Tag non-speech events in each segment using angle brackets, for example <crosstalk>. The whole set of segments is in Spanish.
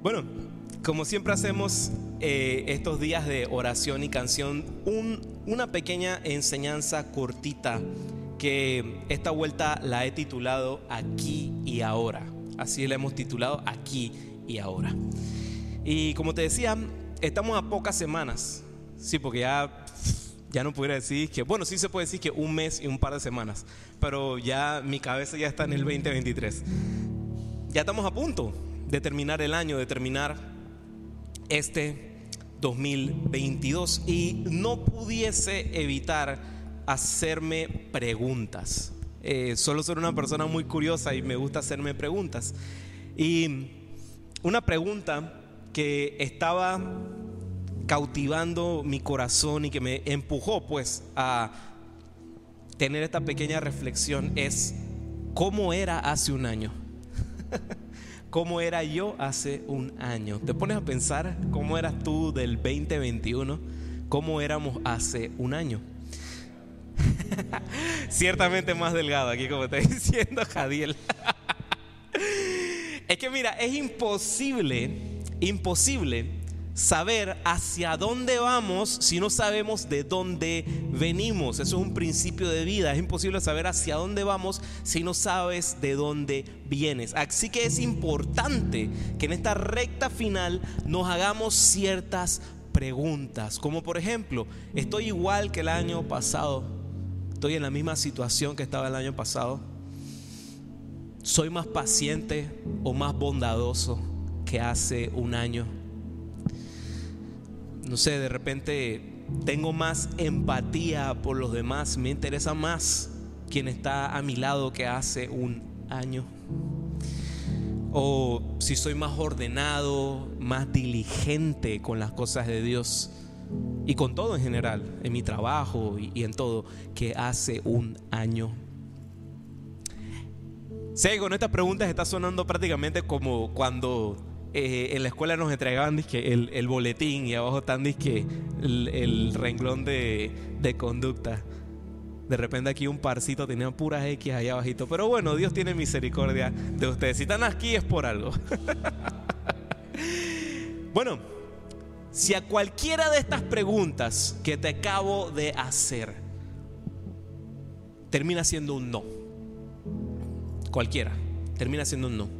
Bueno, como siempre hacemos eh, estos días de oración y canción, una pequeña enseñanza cortita que esta vuelta la he titulado Aquí y Ahora. Así la hemos titulado Aquí y Ahora. Y como te decía, estamos a pocas semanas. Sí, porque ya, ya no pudiera decir que, bueno, sí se puede decir que un mes y un par de semanas, pero ya mi cabeza ya está en el 2023. Ya estamos a punto de terminar el año, de terminar este 2022 y no pudiese evitar hacerme preguntas. Eh, solo soy una persona muy curiosa y me gusta hacerme preguntas. Y una pregunta que estaba cautivando mi corazón y que me empujó pues a tener esta pequeña reflexión es cómo era hace un año. <laughs> cómo era yo hace un año. Te pones a pensar cómo eras tú del 2021, cómo éramos hace un año. <laughs> Ciertamente más delgado aquí, como está <laughs> diciendo Jadiel. <laughs> es que mira, es imposible, imposible saber hacia dónde vamos si no sabemos de dónde venimos. Eso es un principio de vida. Es imposible saber hacia dónde vamos si no sabes de dónde vienes. Así que es importante que en esta recta final nos hagamos ciertas preguntas. Como por ejemplo, ¿estoy igual que el año pasado? ¿Estoy en la misma situación que estaba el año pasado? ¿Soy más paciente o más bondadoso que hace un año? No sé, de repente tengo más empatía por los demás, me interesa más quien está a mi lado que hace un año. O si soy más ordenado, más diligente con las cosas de Dios y con todo en general, en mi trabajo y, en todo, que hace un año. Sé con estas preguntas está sonando prácticamente como cuando eh, en la escuela nos entregaban el, boletín y abajo están el, renglón de, de, conducta. De repente aquí un parcito tenía puras X allá abajito. Pero bueno, Dios tiene misericordia de ustedes. Si están aquí es por algo. <laughs> bueno, si a cualquiera de estas preguntas que te acabo de hacer termina siendo un no. Cualquiera, termina siendo un no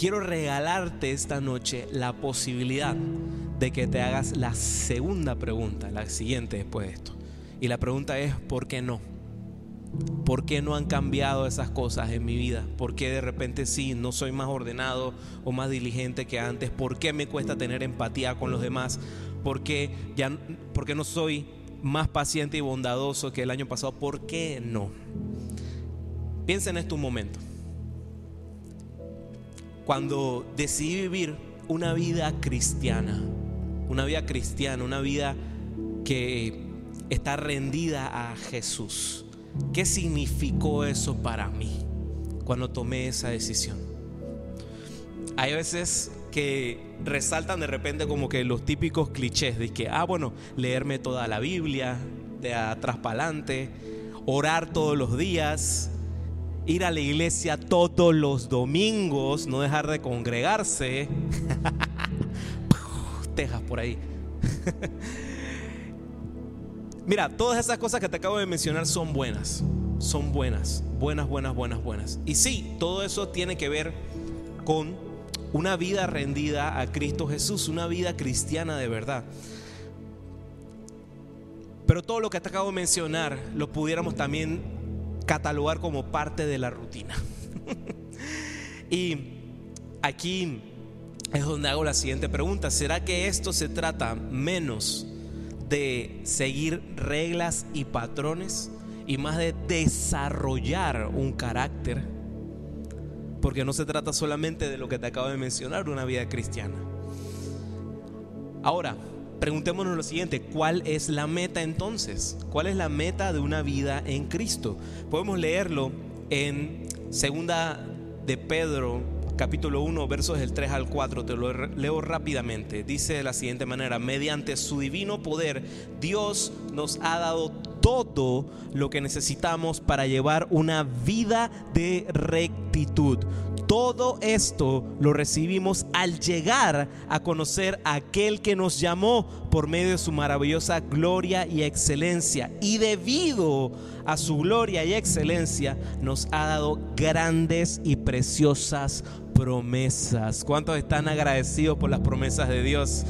quiero regalarte esta noche la posibilidad de que te hagas la segunda pregunta, la siguiente después de esto. Y la pregunta es, ¿por qué no? ¿Por qué no han cambiado esas cosas en mi vida? ¿Por qué de repente sí, no soy más ordenado o más diligente que antes? ¿Por qué me cuesta tener empatía con los demás? ¿Por qué, ya, por qué no soy más paciente y bondadoso que el año pasado? ¿Por qué no? Piensa en esto un momento cuando decidí vivir una vida cristiana, una vida cristiana, una vida que está rendida a Jesús. ¿Qué significó eso para mí cuando tomé esa decisión? Hay veces que resaltan de repente como que los típicos clichés de que, ah, bueno, leerme toda la Biblia de atrás para adelante, orar todos los días, ir a la iglesia todos los domingos, no dejar de congregarse. <laughs> Tejas por ahí. <laughs> Mira, todas esas cosas que te acabo de mencionar son buenas. Son buenas, buenas, buenas, buenas, buenas. Y sí, todo eso tiene que ver con una vida rendida a Cristo Jesús, una vida cristiana de verdad. Pero todo lo que te acabo de mencionar lo pudiéramos también catalogar como parte de la rutina. <laughs> y aquí es donde hago la siguiente pregunta. ¿Será que esto se trata menos de seguir reglas y patrones y más de desarrollar un carácter? Porque no se trata solamente de lo que te acabo de mencionar, una vida cristiana. Ahora, preguntémonos lo siguiente, ¿cuál es la meta entonces? ¿Cuál es la meta de una vida en Cristo? Podemos leerlo en segunda de Pedro, capítulo 1, versos del 3 al 4, te lo leo rápidamente. Dice de la siguiente manera, mediante su divino poder, Dios nos ha dado todo lo que necesitamos para llevar una vida de rectitud Todo esto lo recibimos al llegar a conocer a aquel que nos llamó por medio de su maravillosa gloria y excelencia. Y debido a su gloria y excelencia nos ha dado grandes y preciosas promesas. ¿Cuántos están agradecidos por las promesas de Dios?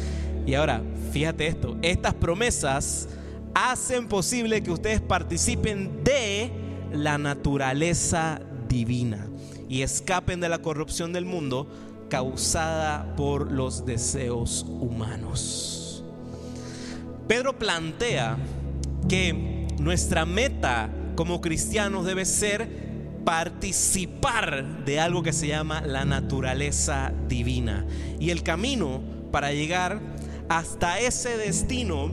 Y ahora, fíjate esto, estas promesas hacen posible que ustedes participen de la naturaleza divina y escapen de la corrupción del mundo causada por los deseos humanos. Pedro plantea que nuestra meta como cristianos debe ser participar de algo que se llama la naturaleza divina. Y el camino para llegar hasta ese destino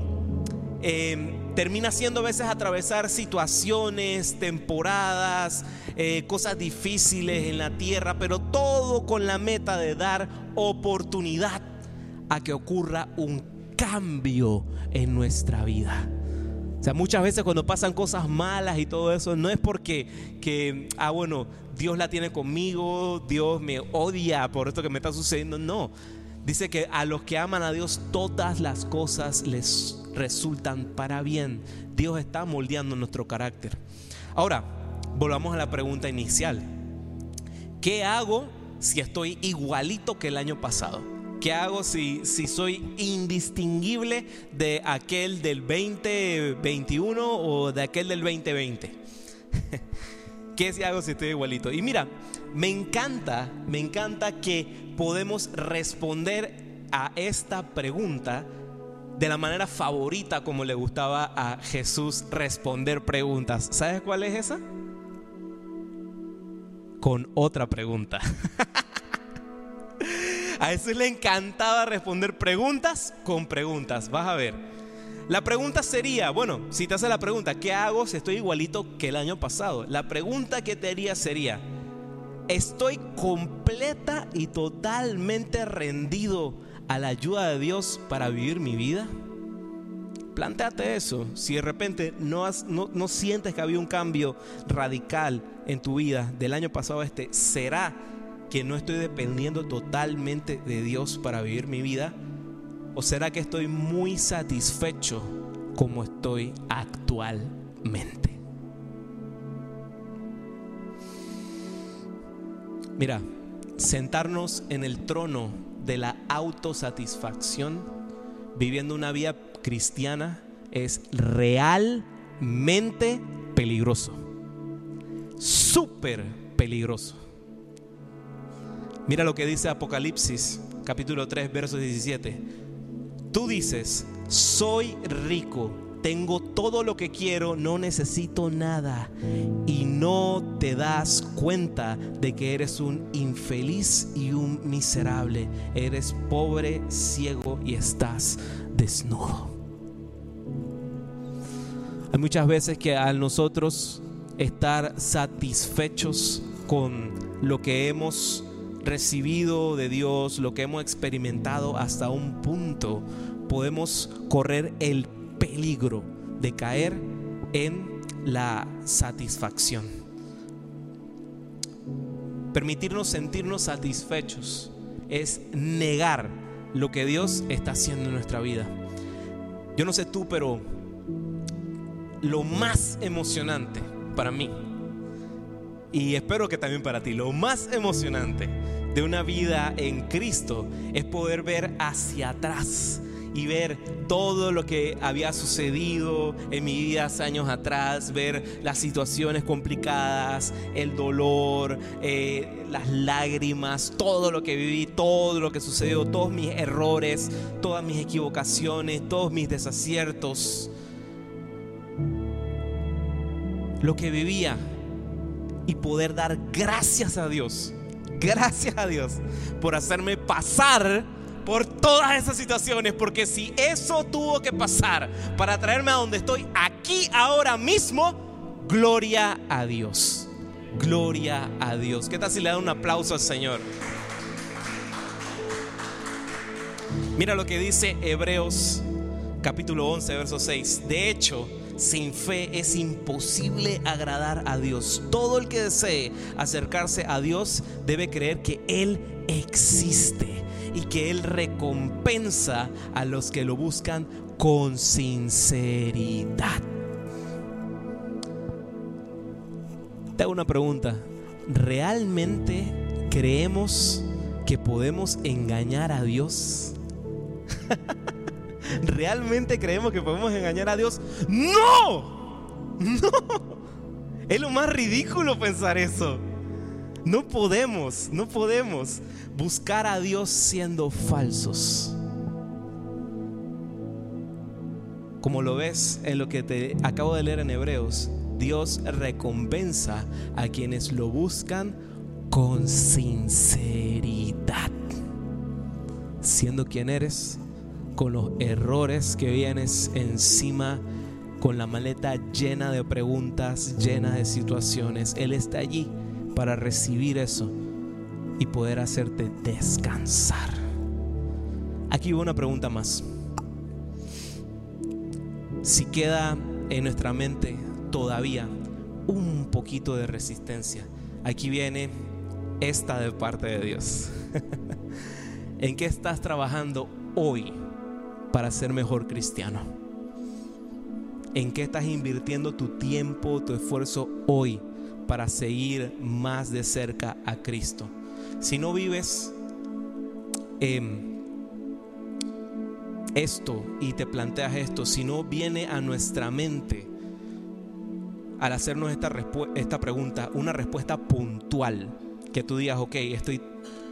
eh, termina siendo a veces atravesar situaciones, temporadas, eh, cosas difíciles en la tierra, pero todo con la meta de dar oportunidad a que ocurra un cambio en nuestra vida. O sea, muchas veces cuando pasan cosas malas y todo eso, no es porque que, ah, bueno, Dios la tiene conmigo, Dios me odia por esto que me está sucediendo. No, dice que a los que aman a Dios todas las cosas les resultan para bien. Dios está moldeando nuestro carácter. Ahora, volvamos a la pregunta inicial. ¿Qué hago si estoy igualito que el año pasado? ¿Qué hago si, si soy indistinguible de aquel del 2021 o de aquel del 2020? <laughs> ¿Qué hago si estoy igualito? Y mira, me encanta, me encanta que podemos responder a esta pregunta de la manera favorita como le gustaba a Jesús responder preguntas. ¿Sabes cuál es esa? Con otra pregunta. <laughs> a Jesús le encantaba responder preguntas con preguntas. Vas a ver. La pregunta sería, bueno, si te hace la pregunta, ¿qué hago si estoy igualito que el año pasado? La pregunta que te haría sería, ¿estoy completa y totalmente rendido a la ayuda de Dios para vivir mi vida? Plantéate eso. Si de repente no, no, sientes que había un cambio radical en tu vida del año pasado a este, ¿será que no estoy dependiendo totalmente de Dios para vivir mi vida? ¿O será que estoy muy satisfecho como estoy actualmente? Mira, sentarnos en el trono de la autosatisfacción, viviendo una vida cristiana, es realmente peligroso. Súper peligroso. Mira lo que dice Apocalipsis, capítulo 3, verso 17. Tú dices, soy rico tengo todo lo que quiero, no necesito nada. Y no te das cuenta de que eres un infeliz y un miserable. Eres pobre, ciego y estás desnudo. Hay muchas veces que al nosotros estar satisfechos con lo que hemos recibido de Dios, lo que hemos experimentado hasta un punto, podemos correr el peligro de caer en la satisfacción. Permitirnos sentirnos satisfechos es negar lo que Dios está haciendo en nuestra vida. Yo no sé tú, pero lo más emocionante para mí, y espero que también para ti, lo más emocionante de una vida en Cristo es poder ver hacia atrás y ver todo lo que había sucedido en mi vida años atrás, ver las situaciones complicadas, el dolor, eh, las lágrimas, todo lo que viví, todo lo que sucedió, todos mis errores, todas mis equivocaciones, todos mis desaciertos. Lo que vivía y poder dar gracias a Dios, gracias a Dios por hacerme pasar por todas esas situaciones, porque si eso tuvo que pasar para traerme a donde estoy aquí ahora mismo, gloria a Dios. Gloria a Dios. ¿Qué tal si le da un aplauso al Señor? Mira lo que dice Hebreos capítulo 11, verso 6. De hecho, sin fe es imposible agradar a Dios. Todo el que desee acercarse a Dios debe creer que Él existe y que Él recompensa a los que lo buscan con sinceridad. Te hago una pregunta. ¿Realmente creemos que podemos engañar a Dios? <laughs> ¿Realmente creemos que podemos engañar a Dios? No. No. Es lo más ridículo pensar eso. No podemos, no podemos buscar a Dios siendo falsos. Como lo ves en lo que te acabo de leer en Hebreos, Dios recompensa a quienes lo buscan con sinceridad. Siendo quien eres, con los errores que vienes encima, con la maleta llena de preguntas, llena de situaciones. Él está allí para recibir eso y poder hacerte descansar. Aquí una pregunta más. Si queda en nuestra mente todavía un poquito de resistencia, aquí viene esta de parte de Dios. <laughs> ¿En qué estás trabajando hoy para ser mejor cristiano? ¿En qué estás invirtiendo tu tiempo, tu esfuerzo hoy para seguir más de cerca a Cristo. Si no vives esto y te planteas esto, si no viene a nuestra mente al hacernos esta, esta pregunta una respuesta puntual, que tú digas, ok, estoy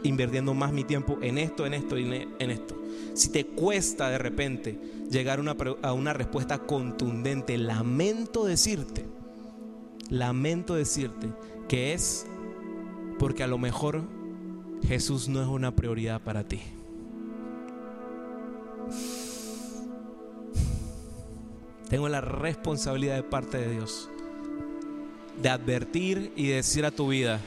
invirtiendo más mi tiempo en esto, en esto y en esto. Si te cuesta de repente llegar a una respuesta contundente, lamento decirte lamento decirte que es porque a lo mejor Jesús no es una prioridad para ti. Tengo la responsabilidad de parte de Dios de advertir y decir a tu vida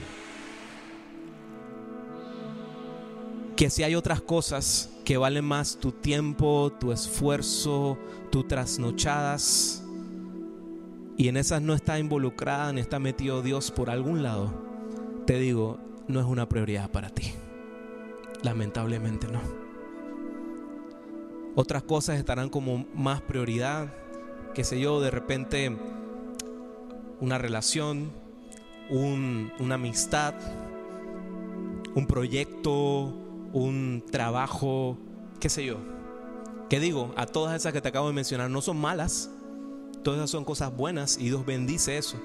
que si hay otras cosas que valen más tu tiempo, tu esfuerzo, tus trasnochadas, y en esas no está involucrada ni está metido Dios por algún lado, te digo, no es una prioridad para ti. Lamentablemente no. Otras cosas estarán como más prioridad, qué sé yo, de repente una relación, una amistad, un proyecto, un trabajo, qué sé yo. ¿Qué digo? A todas esas que te acabo de mencionar no son malas, Todas esas son cosas buenas y Dios bendice eso.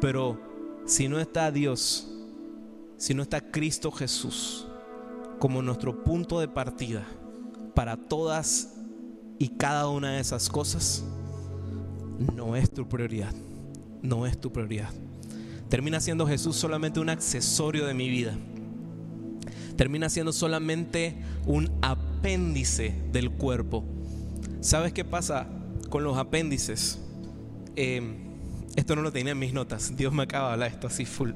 Pero si no está Dios, si no está Cristo Jesús como nuestro punto de partida para todas y cada una de esas cosas, no es tu prioridad. No es tu prioridad. Termina siendo Jesús solamente un accesorio de mi vida. Termina siendo solamente un apéndice del cuerpo. ¿Sabes qué pasa con los apéndices? Em, esto no lo tenía en mis notas. Dios me acaba de hablar esto así full.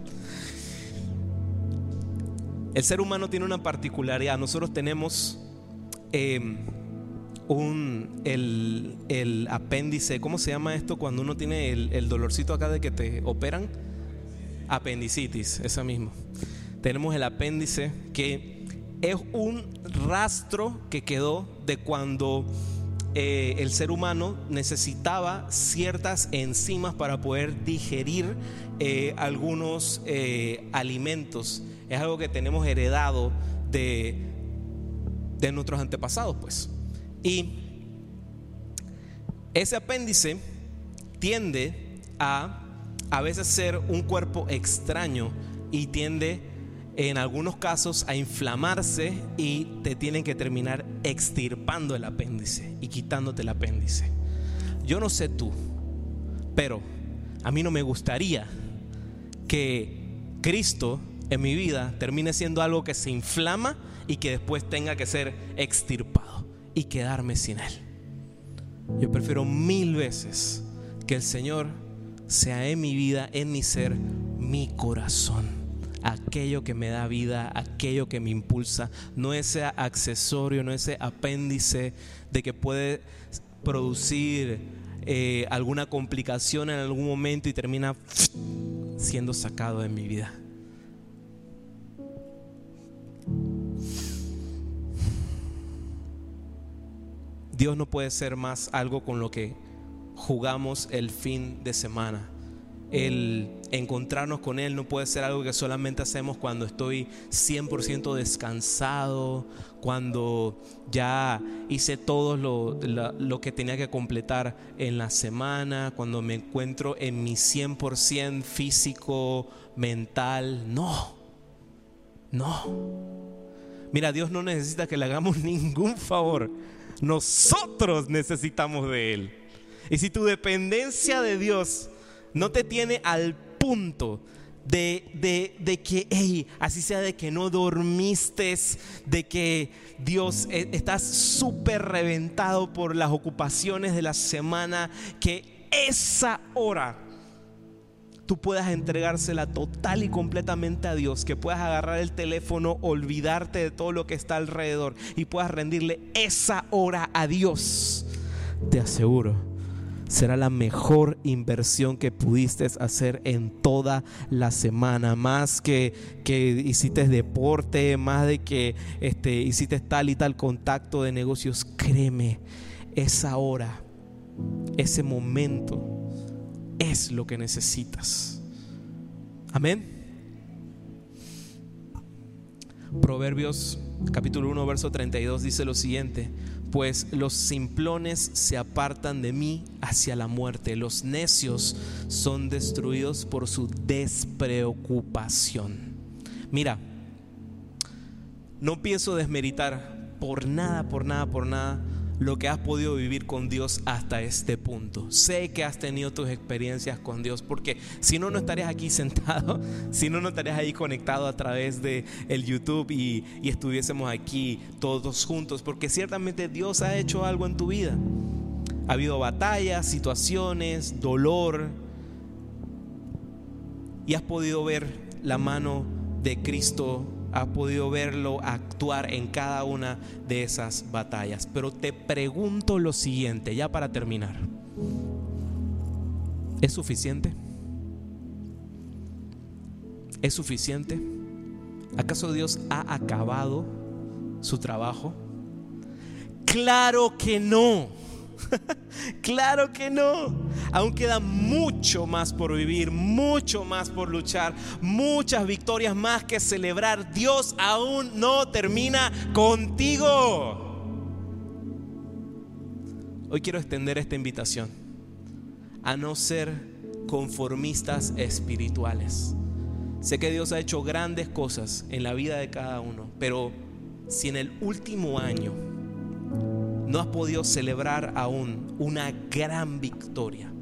El ser humano tiene una particularidad. Nosotros tenemos em, un, el, apéndice. ¿Cómo se llama esto cuando uno tiene el, el dolorcito acá de que te operan? Apendicitis, esa misma. Tenemos el apéndice que es un rastro que quedó de cuando eh, el ser humano necesitaba ciertas enzimas para poder digerir eh, algunos eh, alimentos. Es algo que tenemos heredado de, de nuestros antepasados, pues. Y ese apéndice tiende a a veces ser un cuerpo extraño y tiende en algunos casos a inflamarse y te tienen que terminar extirpando el apéndice y quitándote el apéndice. Yo no sé tú, pero a mí no me gustaría que Cristo en mi vida termine siendo algo que se inflama y que después tenga que ser extirpado y quedarme sin Él. Yo prefiero mil veces que el Señor sea en mi vida, en mi ser, mi corazón aquello que me da vida, aquello que me impulsa, no ese accesorio, no ese apéndice de que puede producir eh, alguna complicación en algún momento y termina siendo sacado de mi vida. Dios no puede ser más algo con lo que jugamos el fin de semana. El encontrarnos con Él no puede ser algo que solamente hacemos cuando estoy 100% descansado, cuando ya hice todo lo, lo, que tenía que completar en la semana, cuando me encuentro en mi 100% físico, mental. No, no. Mira, Dios no necesita que le hagamos <laughs> ningún favor. Nosotros necesitamos de Él. Y si tu dependencia de Dios no te tiene al punto de, de, que, hey, así sea de que no dormiste, de que Dios e, estás súper reventado por las ocupaciones de la semana, que esa hora tú puedas entregársela total y completamente a Dios, que puedas agarrar el teléfono, olvidarte de todo lo que está alrededor y puedas rendirle esa hora a Dios, te aseguro, será la mejor inversión que pudiste hacer en toda la semana, más que que hiciste deporte, más de que este, hiciste tal y tal contacto de negocios, créeme, esa hora, ese momento es lo que necesitas. Amén. Proverbios capítulo 1, verso 32 dice lo siguiente, pues los simplones se apartan de mí hacia la muerte, los necios son destruidos por su despreocupación. Mira, no pienso desmeritar por nada, por nada, por nada lo que has podido vivir con Dios hasta este punto. Sé que has tenido tus experiencias con Dios, porque si no, no estarías aquí <laughs> sentado, si no, no estarías ahí conectado a través de el YouTube y, y estuviésemos aquí todos juntos, porque ciertamente Dios ha hecho algo en tu vida. Ha habido batallas, situaciones, dolor, y has podido ver la mano de Cristo has podido verlo actuar en cada una de esas batallas. Pero te pregunto lo siguiente, ya para terminar. ¿Es suficiente? ¿Es suficiente? ¿Acaso Dios ha acabado su trabajo? Claro que no. <laughs> claro que no. Aún queda mucho más por vivir, mucho más por luchar, muchas victorias más que celebrar. Dios aún no termina contigo. Hoy quiero extender esta invitación a no ser conformistas espirituales. Sé que Dios ha hecho grandes cosas en la vida de cada uno, pero si en el último año no has podido celebrar aún una gran victoria.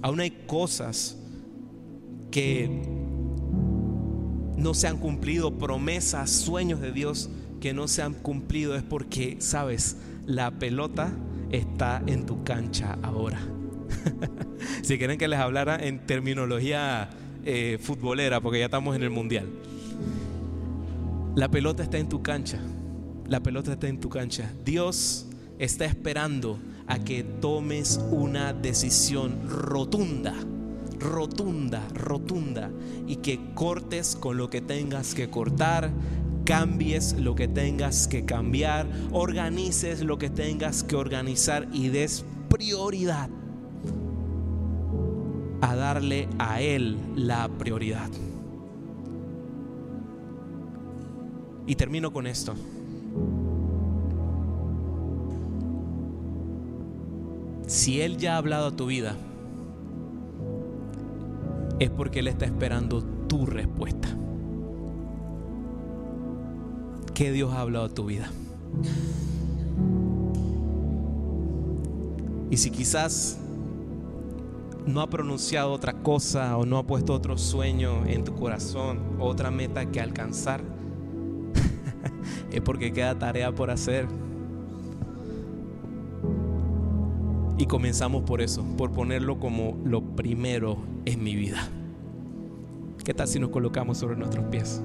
Aún hay cosas que no se han cumplido, promesas, sueños de Dios que no se han cumplido. Es porque, sabes, la pelota está en tu cancha ahora. <laughs> si quieren que les hablara en terminología eh, futbolera, porque ya estamos en el mundial. La pelota está en tu cancha. La pelota está en tu cancha. Dios está esperando a que tomes una decisión rotunda, rotunda, rotunda, y que cortes con lo que tengas que cortar, cambies lo que tengas que cambiar, organices lo que tengas que organizar y des prioridad a darle a Él la prioridad. Y termino con esto. Si Él ya ha hablado a tu vida, es porque Él está esperando tu respuesta. ¿Qué Dios ha hablado a tu vida? Y si quizás no ha pronunciado otra cosa o no ha puesto otro sueño en tu corazón, otra meta que alcanzar, <laughs> es porque queda tarea por hacer. Y comenzamos por eso, por ponerlo como lo primero en mi vida. ¿Qué tal si nos colocamos sobre nuestros pies?